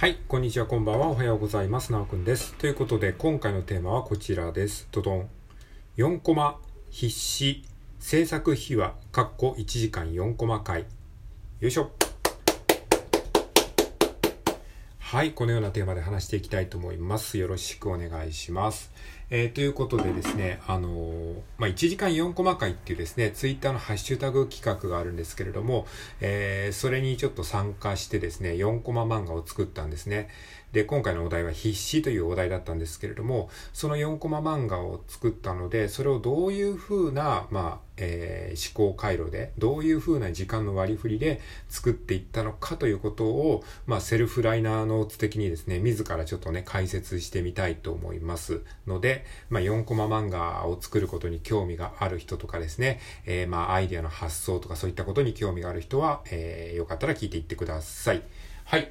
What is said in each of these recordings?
はい、こんにちは、こんばんは、おはようございます。なおくんです。ということで、今回のテーマはこちらです。どどん。4コマ、必死、制作秘話、かっこ1時間4コマ回。よいしょ。はい、このようなテーマで話していきたいと思います。よろしくお願いします。えーということでですね、あのーまあ、1時間4コマ回っていうですね、ツイッターのハッシュタグ企画があるんですけれども、えーそれにちょっと参加してですね、4コマ漫画を作ったんですね。で、今回のお題は必死というお題だったんですけれども、その4コマ漫画を作ったので、それをどういう風な、まあ、えー思考回路で、どういう風な時間の割り振りで作っていったのかということを、まあ、セルフライナーノーツ的にですね、自らちょっとね、解説してみたいと思いますので、まあ、4コマ漫画を作ることに興味がある人とかですね、えーまあ、アイデアの発想とかそういったことに興味がある人は、えーよかったら聞いていってください。はい。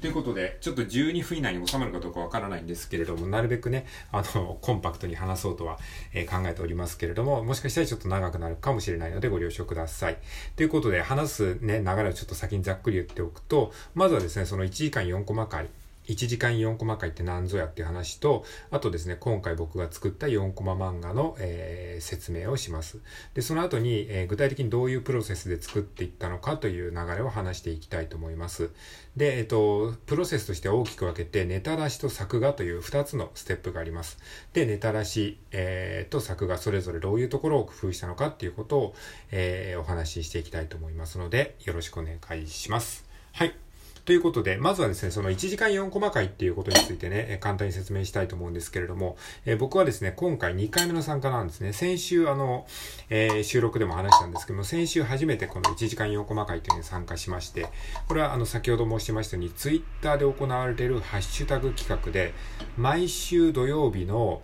ということで、ちょっと12分以内に収まるかどうかわからないんですけれども、なるべくね、あの、コンパクトに話そうとは、えー考えておりますけれども、もしかしたらちょっと長くなるかもしれないのでご了承ください。ということで、話すね、流れをちょっと先にざっくり言っておくと、まずはですね、その1時間4コマ回、1時間4コマ回って何ぞやっていう話と、あとですね、今回僕が作った4コマ漫画の、えー説明をします。で、その後に、えー具体的にどういうプロセスで作っていったのかという流れを話していきたいと思います。で、えっ、と、プロセスとして大きく分けて、ネタ出しと作画という2つのステップがあります。で、ネタ出し、えーと作画それぞれどういうところを工夫したのかっていうことを、えーお話ししていきたいと思いますので、よろしくお願いします。はい。ということで、まずはですね、その1時間4コマ回っていうことについてね、簡単に説明したいと思うんですけれども、え僕はですね、今回2回目の参加なんですね。先週、あの、えー収録でも話したんですけども、先週初めてこの1時間4コマ回というのに参加しまして、これはあの、先ほど申しましたように、ツイッターで行われているハッシュタグ企画で、毎週土曜日の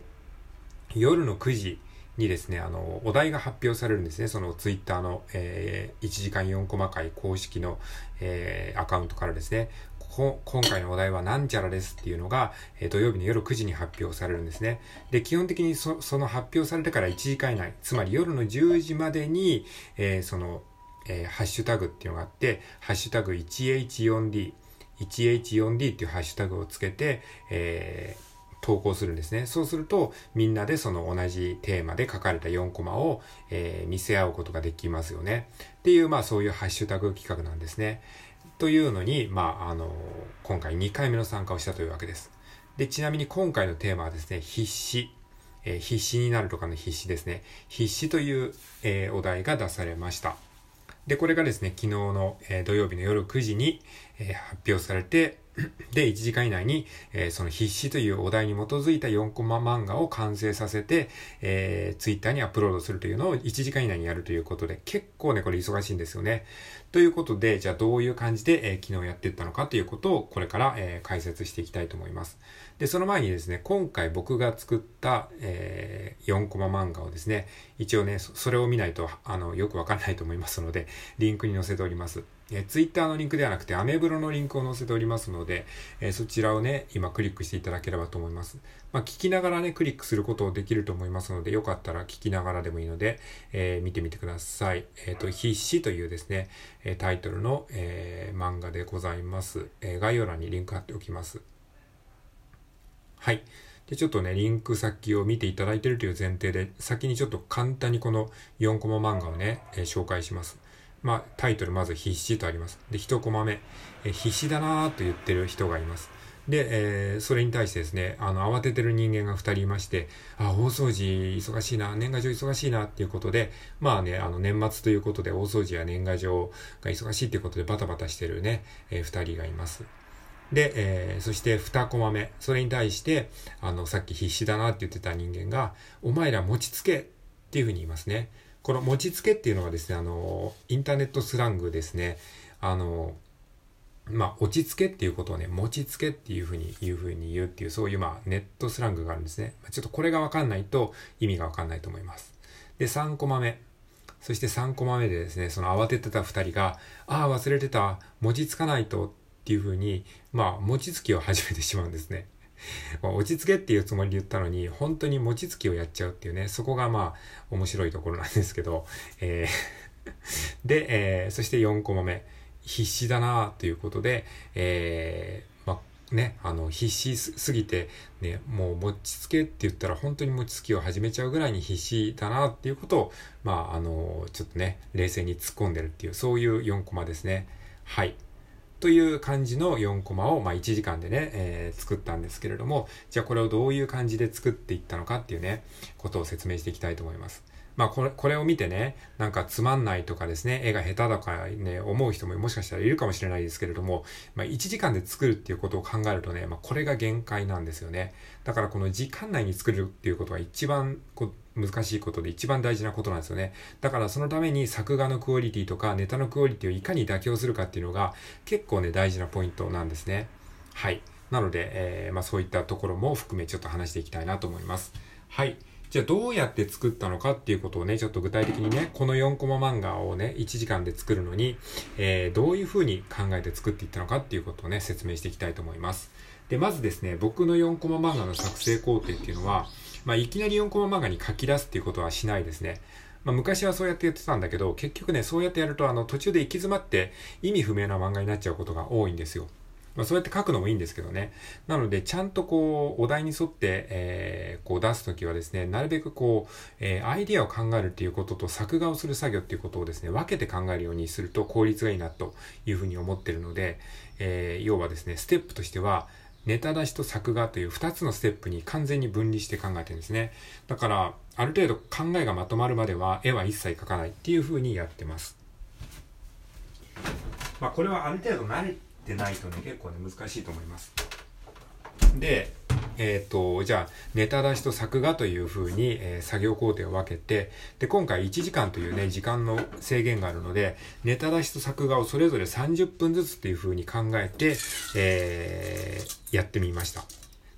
夜の9時にですね、あの、お題が発表されるんですね。そのツイッターの、えー1時間4コマ回公式の、えーアカウントからですね、こ今回のお題はなんちゃらですっていうのが、えー土曜日の夜9時に発表されるんですね。で、基本的にその発表されてから1時間以内、つまり夜の10時までに、えーその、えーハッシュタグっていうのがあって、ハッシュタグ 1H4D、1H4D っていうハッシュタグをつけて、えー投稿するんですね。そうすると、みんなでその同じテーマで書かれた4コマを、えー見せ合うことができますよね。っていう、まあそういうハッシュタグ企画なんですね。というのに、まああの、今回2回目の参加をしたというわけです。で、ちなみに今回のテーマはですね、必死。えー必死になるとかの必死ですね。必死という、えーお題が出されました。で、これがですね、昨日の、えー土曜日の夜9時に、えー発表されて、で、1時間以内に、えーその必死というお題に基づいた4コマ漫画を完成させて、えー、ツイッターにアップロードするというのを1時間以内にやるということで、結構ね、これ忙しいんですよね。ということで、じゃあどういう感じで、えー昨日やっていったのかということを、これから、えー解説していきたいと思います。で、その前にですね、今回僕が作った、えー4コマ漫画をですね、一応ね、そそれを見ないと、あの、よくわかんないと思いますので、リンクに載せております。えー、ツイッターのリンクではなくて、アメブロのリンクを載せておりますので、えーそちらをね、今クリックしていただければと思います。まあ、聞きながらね、クリックすることをできると思いますので、よかったら聞きながらでもいいので、えー見てみてください。えっ、と、必死というですね、えタイトルの、えー漫画でございます。え概要欄にリンク貼っておきます。はい。で、ちょっとね、リンク先を見ていただいているという前提で、先にちょっと簡単にこの4コマ漫画をね、え紹介します。まあ、タイトルまず必死とあります。で、1コマ目、え必死だなーと言ってる人がいます。で、えーそれに対してですね、あの、慌ててる人間が2人いまして、あ、大掃除忙しいな、年賀状忙しいなっていうことで、まあね、あの、年末ということで大掃除や年賀状が忙しいっていうことでバタバタしてるね、え2人がいます。で、えーそして2コマ目。それに対して、あの、さっき必死だなって言ってた人間が、お前ら持ちつけっていうふうに言いますね。この持ちつけっていうのはですね、あの、インターネットスラングですね。あの、まあ、落ち着けっていうことをね、持ちつけっていうふうに言うふうに言うっていう、そういうまあ、ネットスラングがあるんですね。ちょっとこれがわかんないと意味がわかんないと思います。で、3コマ目。そして3コマ目でですね、その慌ててた2人が、ああ、忘れてた、持ちつかないとっていうふうに、まあ、餅つきを始めてしまうんですね。まあ落ち着けっていうつもりで言ったのに、本当に餅つきをやっちゃうっていうね、そこがまあ、面白いところなんですけど、えー で、えーそして4コマ目。必死だなということで、えーまあ、ね、あの、必死すぎて、ね、もう持ちつけって言ったら本当に持ちつきを始めちゃうぐらいに必死だなっていうことを、まあ、あの、ちょっとね、冷静に突っ込んでるっていう、そういう4コマですね。はい。という感じの4コマを、まあ、1時間でね、えー、作ったんですけれども、じゃあこれをどういう感じで作っていったのかっていうね、ことを説明していきたいと思います。まあこれ、これを見てね、なんかつまんないとかですね、絵が下手だかね、思う人ももしかしたらいるかもしれないですけれども、まあ1時間で作るっていうことを考えるとね、まあこれが限界なんですよね。だからこの時間内に作るっていうことが一番こ難しいことで一番大事なことなんですよね。だからそのために作画のクオリティとかネタのクオリティをいかに妥協するかっていうのが結構ね大事なポイントなんですね。はい。なので、えー、まあそういったところも含めちょっと話していきたいなと思います。はい。じゃあどうやって作ったのかっていうことをね、ちょっと具体的にね、この4コマ漫画をね、1時間で作るのに、えー、どういう風に考えて作っていったのかっていうことをね、説明していきたいと思います。で、まずですね、僕の4コマ漫画の作成工程っていうのは、まあ、いきなり4コマ漫画に書き出すっていうことはしないですね。まあ、昔はそうやってやってたんだけど、結局ね、そうやってやると、あの、途中で行き詰まって意味不明な漫画になっちゃうことが多いんですよ。まあ、そうやって書くのもいいんですけどね。なので、ちゃんとこう、お題に沿って、えー、こう出すときはですね、なるべくこう、えー、アイディアを考えるっていうことと作画をする作業っていうことをですね、分けて考えるようにすると効率がいいなというふうに思ってるので、えー、要はですね、ステップとしては、ネタ出しと作画という2つのステップに完全に分離して考えてるんですね。だから、ある程度考えがまとまるまでは絵は一切描かないっていうふうにやってます。まあ、これはある程度慣れてないとね、結構ね、難しいと思います。で、えっ、と、じゃあ、ネタ出しと作画というふうに、えー、作業工程を分けて、で、今回1時間というね、時間の制限があるので、ネタ出しと作画をそれぞれ30分ずつっていうふうに考えて、えー、やってみました。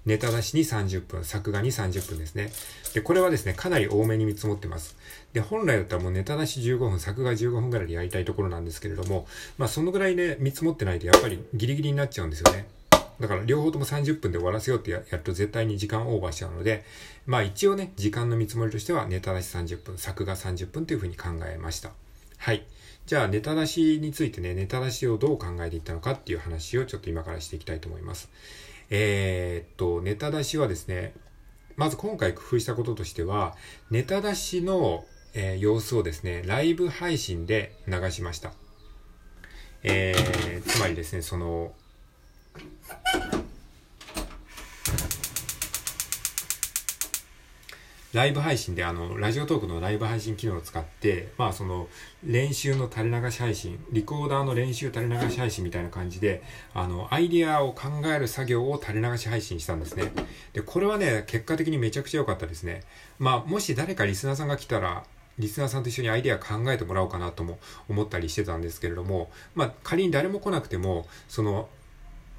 ネタ出しに30分、作画に30分ですね。で、これはですね、かなり多めに見積もってます。で、本来だったらもうネタ出し15分、作画15分ぐらいでやりたいところなんですけれども、まあそのぐらいね、見積もってないとやっぱりギリギリになっちゃうんですよね。だから両方とも30分で終わらせようってやると絶対に時間オーバーしちゃうので、まあ一応ね、時間の見積もりとしてはネタ出し30分、作画30分というふうに考えました。はい。じゃあネタ出しについてね、ネタ出しをどう考えていったのかっていう話をちょっと今からしていきたいと思います。えー、っと、ネタ出しはですね、まず今回工夫したこととしては、ネタ出しの、えー、様子をですね、ライブ配信で流しました。えー、つまりですね、その、ライブ配信で、あの、ラジオトークのライブ配信機能を使って、まあ、その、練習の垂れ流し配信、リコーダーの練習垂れ流し配信みたいな感じで、あの、アイディアを考える作業を垂れ流し配信したんですね。で、これはね、結果的にめちゃくちゃ良かったですね。まあ、もし誰かリスナーさんが来たら、リスナーさんと一緒にアイデア考えてもらおうかなとも思ったりしてたんですけれども、まあ、仮に誰も来なくても、その、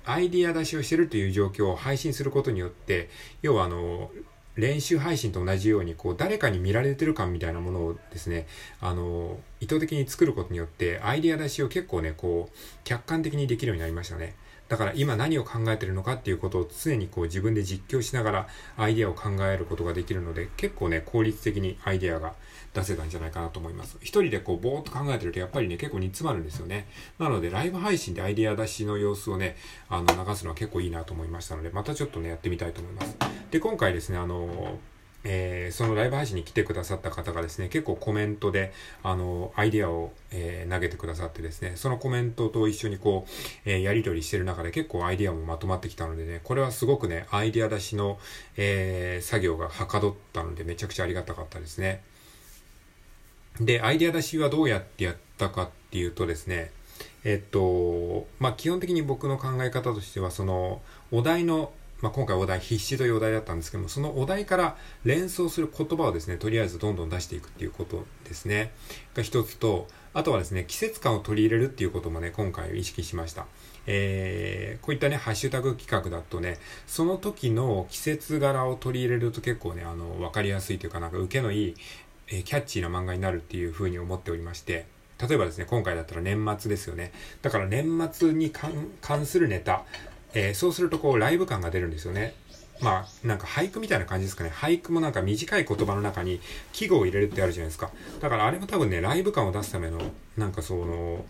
アイディア出しをしてるという状況を配信することによって、要はあの、練習配信と同じように、こう、誰かに見られてる感みたいなものをですね、あの、意図的に作ることによって、アイデア出しを結構ね、こう、客観的にできるようになりましたね。だから今何を考えてるのかっていうことを常にこう自分で実況しながらアイデアを考えることができるので結構ね効率的にアイデアが出せたんじゃないかなと思います。一人でこうぼーっと考えてるとやっぱりね結構煮詰まるんですよね。なのでライブ配信でアイデア出しの様子をねあの流すのは結構いいなと思いましたのでまたちょっとねやってみたいと思います。で今回ですねあのえー、そのライブ配信に来てくださった方がですね、結構コメントで、あの、アイディアを、えー、投げてくださってですね、そのコメントと一緒にこう、えー、やり取りしてる中で結構アイディアもまとまってきたのでね、これはすごくね、アイディア出しの、え作業がはかどったので、めちゃくちゃありがたかったですね。で、アイディア出しはどうやってやったかっていうとですね、えっと、まあ、基本的に僕の考え方としては、その、お題のまあ、今回お題必死というお題だったんですけども、そのお題から連想する言葉をですね、とりあえずどんどん出していくっていうことですね。が一つと、あとはですね、季節感を取り入れるっていうこともね、今回意識しました。えー、こういったね、ハッシュタグ企画だとね、その時の季節柄を取り入れると結構ね、あの、わかりやすいというか、なんか受けのいい、えー、キャッチーな漫画になるっていうふうに思っておりまして、例えばですね、今回だったら年末ですよね。だから年末に関するネタ、えー、そうするとこうライブ感が出るんですよね。まあ、なんか俳句みたいな感じですかね。俳句もなんか短い言葉の中に季語を入れるってあるじゃないですか。だからあれも多分ね、ライブ感を出すための、なんかその、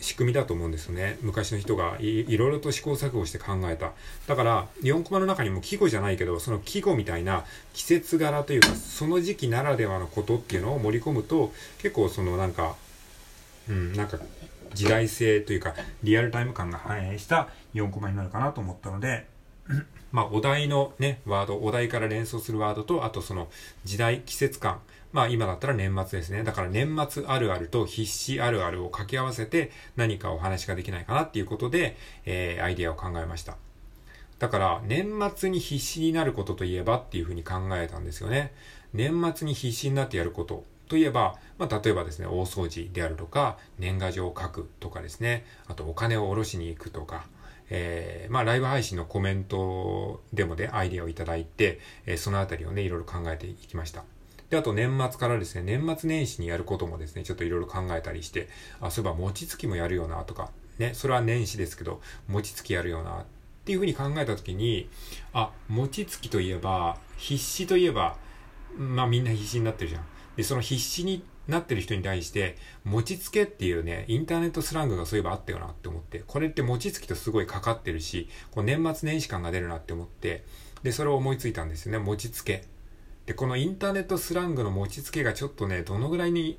仕組みだと思うんですよね。昔の人がいいろいろと試行錯誤して考えた。だから、4コマの中にも季語じゃないけど、その季語みたいな季節柄というか、その時期ならではのことっていうのを盛り込むと、結構そのなんか、うん、なんか時代性というか、リアルタイム感が反映した4コマになるかなと思ったので、まあ、お題のね、ワード、お題から連想するワードと、あとその時代、季節感。まあ今だったら年末ですね。だから年末あるあると必死あるあるを掛け合わせて何かお話ができないかなっていうことで、えー、アイデアを考えました。だから年末に必死になることといえばっていうふうに考えたんですよね。年末に必死になってやることといえば、まあ例えばですね、大掃除であるとか、年賀状を書くとかですね、あとお金を下ろしに行くとか、えー、まあ、ライブ配信のコメントでもね、アイデアをいただいて、えー、そのあたりをね、いろいろ考えていきました。で、あと年末からですね、年末年始にやることもですね、ちょっといろいろ考えたりして、あ、そういえば餅つきもやるよなとか、ね、それは年始ですけど、餅つきやるよなっていうふうに考えたときに、あ、餅つきといえば、必死といえば、まあみんな必死になってるじゃん。で、その必死になってる人に対して、餅つけっていうね、インターネットスラングがそういえばあったよなって思って、これって餅つきとすごいかかってるし、こう年末年始感が出るなって思って、で、それを思いついたんですよね、餅つけ。で、このインターネットスラングの餅つけがちょっとね、どのぐらいに、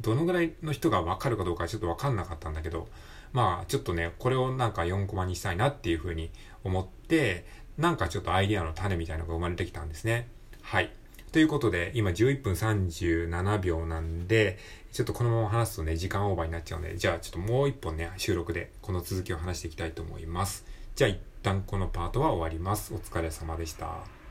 どのぐらいの人がわかるかどうかちょっとわかんなかったんだけど、まあ、ちょっとね、これをなんか4コマにしたいなっていうふうに思って、なんかちょっとアイデアの種みたいなのが生まれてきたんですね。はい。ということで、今11分37秒なんで、ちょっとこのまま話すとね、時間オーバーになっちゃうので、じゃあちょっともう一本ね、収録でこの続きを話していきたいと思います。じゃあ一旦このパートは終わります。お疲れ様でした。